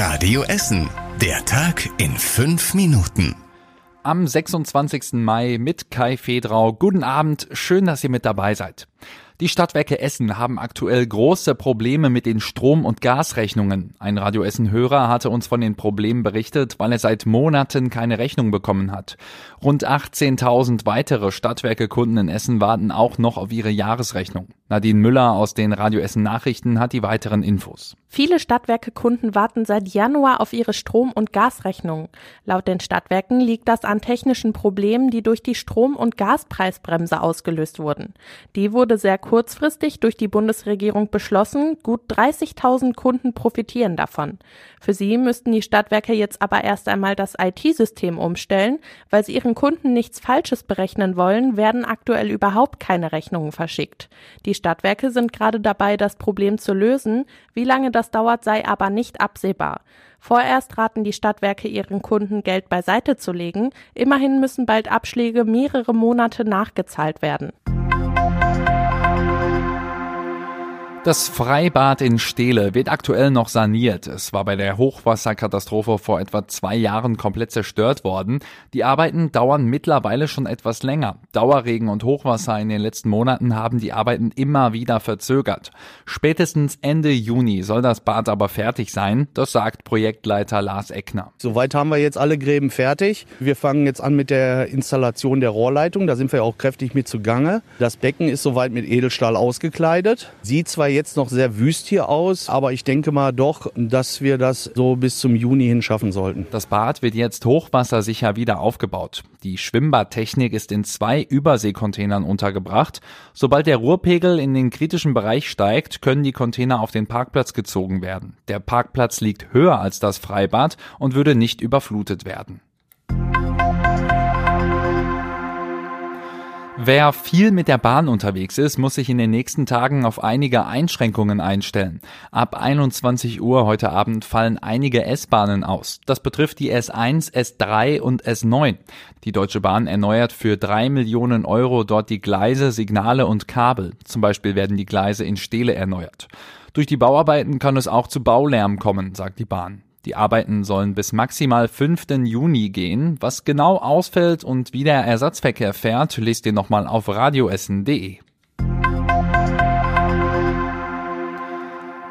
Radio Essen. Der Tag in fünf Minuten. Am 26. Mai mit Kai Fedrau. Guten Abend. Schön, dass ihr mit dabei seid. Die Stadtwerke Essen haben aktuell große Probleme mit den Strom- und Gasrechnungen. Ein Radio Essen-Hörer hatte uns von den Problemen berichtet, weil er seit Monaten keine Rechnung bekommen hat. Rund 18.000 weitere Stadtwerke-Kunden in Essen warten auch noch auf ihre Jahresrechnung. Nadine Müller aus den Radio Essen Nachrichten hat die weiteren Infos. Viele Stadtwerke-Kunden warten seit Januar auf ihre Strom- und Gasrechnungen. Laut den Stadtwerken liegt das an technischen Problemen, die durch die Strom- und Gaspreisbremse ausgelöst wurden. Die wurde sehr kurzfristig durch die Bundesregierung beschlossen. Gut 30.000 Kunden profitieren davon. Für sie müssten die Stadtwerke jetzt aber erst einmal das IT-System umstellen. Weil sie ihren Kunden nichts Falsches berechnen wollen, werden aktuell überhaupt keine Rechnungen verschickt. Die Stadtwerke sind gerade dabei, das Problem zu lösen. Wie lange das dauert, sei aber nicht absehbar. Vorerst raten die Stadtwerke ihren Kunden Geld beiseite zu legen. Immerhin müssen bald Abschläge mehrere Monate nachgezahlt werden. Das Freibad in Steele wird aktuell noch saniert. Es war bei der Hochwasserkatastrophe vor etwa zwei Jahren komplett zerstört worden. Die Arbeiten dauern mittlerweile schon etwas länger. Dauerregen und Hochwasser in den letzten Monaten haben die Arbeiten immer wieder verzögert. Spätestens Ende Juni soll das Bad aber fertig sein. Das sagt Projektleiter Lars Eckner. Soweit haben wir jetzt alle Gräben fertig. Wir fangen jetzt an mit der Installation der Rohrleitung. Da sind wir auch kräftig mit zugange. Das Becken ist soweit mit Edelstahl ausgekleidet. Sieht zwar jetzt noch sehr wüst hier aus, aber ich denke mal doch, dass wir das so bis zum Juni hin schaffen sollten. Das Bad wird jetzt hochwassersicher wieder aufgebaut. Die Schwimmbadtechnik ist in zwei Überseekontainern untergebracht. Sobald der Ruhrpegel in den kritischen Bereich steigt, können die Container auf den Parkplatz gezogen werden. Der Parkplatz liegt höher als das Freibad und würde nicht überflutet werden. Wer viel mit der Bahn unterwegs ist, muss sich in den nächsten Tagen auf einige Einschränkungen einstellen. Ab 21 Uhr heute Abend fallen einige S-Bahnen aus. Das betrifft die S1, S3 und S9. Die Deutsche Bahn erneuert für drei Millionen Euro dort die Gleise, Signale und Kabel. Zum Beispiel werden die Gleise in Stele erneuert. Durch die Bauarbeiten kann es auch zu Baulärm kommen, sagt die Bahn. Die Arbeiten sollen bis maximal 5. Juni gehen. Was genau ausfällt und wie der Ersatzverkehr fährt, lest ihr nochmal auf radioessen.de.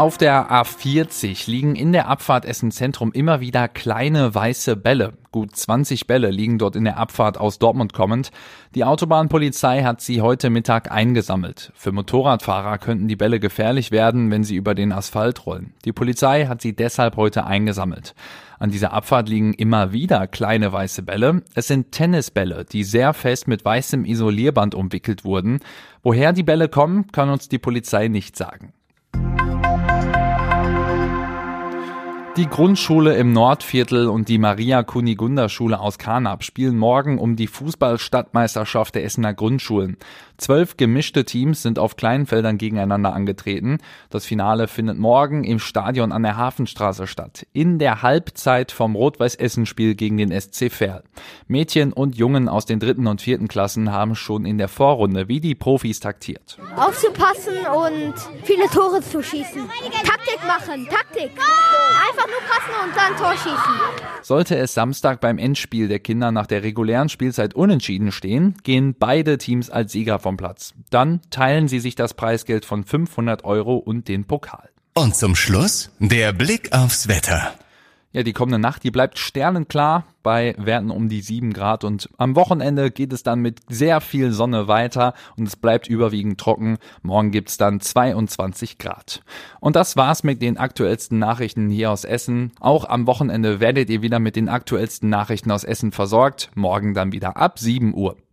Auf der A40 liegen in der Abfahrt Essen Zentrum immer wieder kleine weiße Bälle. Gut 20 Bälle liegen dort in der Abfahrt aus Dortmund kommend. Die Autobahnpolizei hat sie heute Mittag eingesammelt. Für Motorradfahrer könnten die Bälle gefährlich werden, wenn sie über den Asphalt rollen. Die Polizei hat sie deshalb heute eingesammelt. An dieser Abfahrt liegen immer wieder kleine weiße Bälle. Es sind Tennisbälle, die sehr fest mit weißem Isolierband umwickelt wurden. Woher die Bälle kommen, kann uns die Polizei nicht sagen. Die Grundschule im Nordviertel und die Maria Kunigunda Schule aus Karnap spielen morgen um die Fußballstadtmeisterschaft der Essener Grundschulen. Zwölf gemischte Teams sind auf kleinen Feldern gegeneinander angetreten. Das Finale findet morgen im Stadion an der Hafenstraße statt. In der Halbzeit vom Rot-Weiß-Essen-Spiel gegen den SC Verl. Mädchen und Jungen aus den dritten und vierten Klassen haben schon in der Vorrunde wie die Profis taktiert. Aufzupassen und viele Tore zu schießen. Taktik machen, Taktik. Einfach nur passen und dann Tor schießen. Sollte es Samstag beim Endspiel der Kinder nach der regulären Spielzeit unentschieden stehen, gehen beide Teams als Sieger vom Platz. Dann teilen sie sich das Preisgeld von 500 Euro und den Pokal. Und zum Schluss der Blick aufs Wetter. Ja, die kommende Nacht, die bleibt sternenklar bei Werten um die 7 Grad und am Wochenende geht es dann mit sehr viel Sonne weiter und es bleibt überwiegend trocken. Morgen gibt's dann 22 Grad. Und das war's mit den aktuellsten Nachrichten hier aus Essen. Auch am Wochenende werdet ihr wieder mit den aktuellsten Nachrichten aus Essen versorgt. Morgen dann wieder ab 7 Uhr.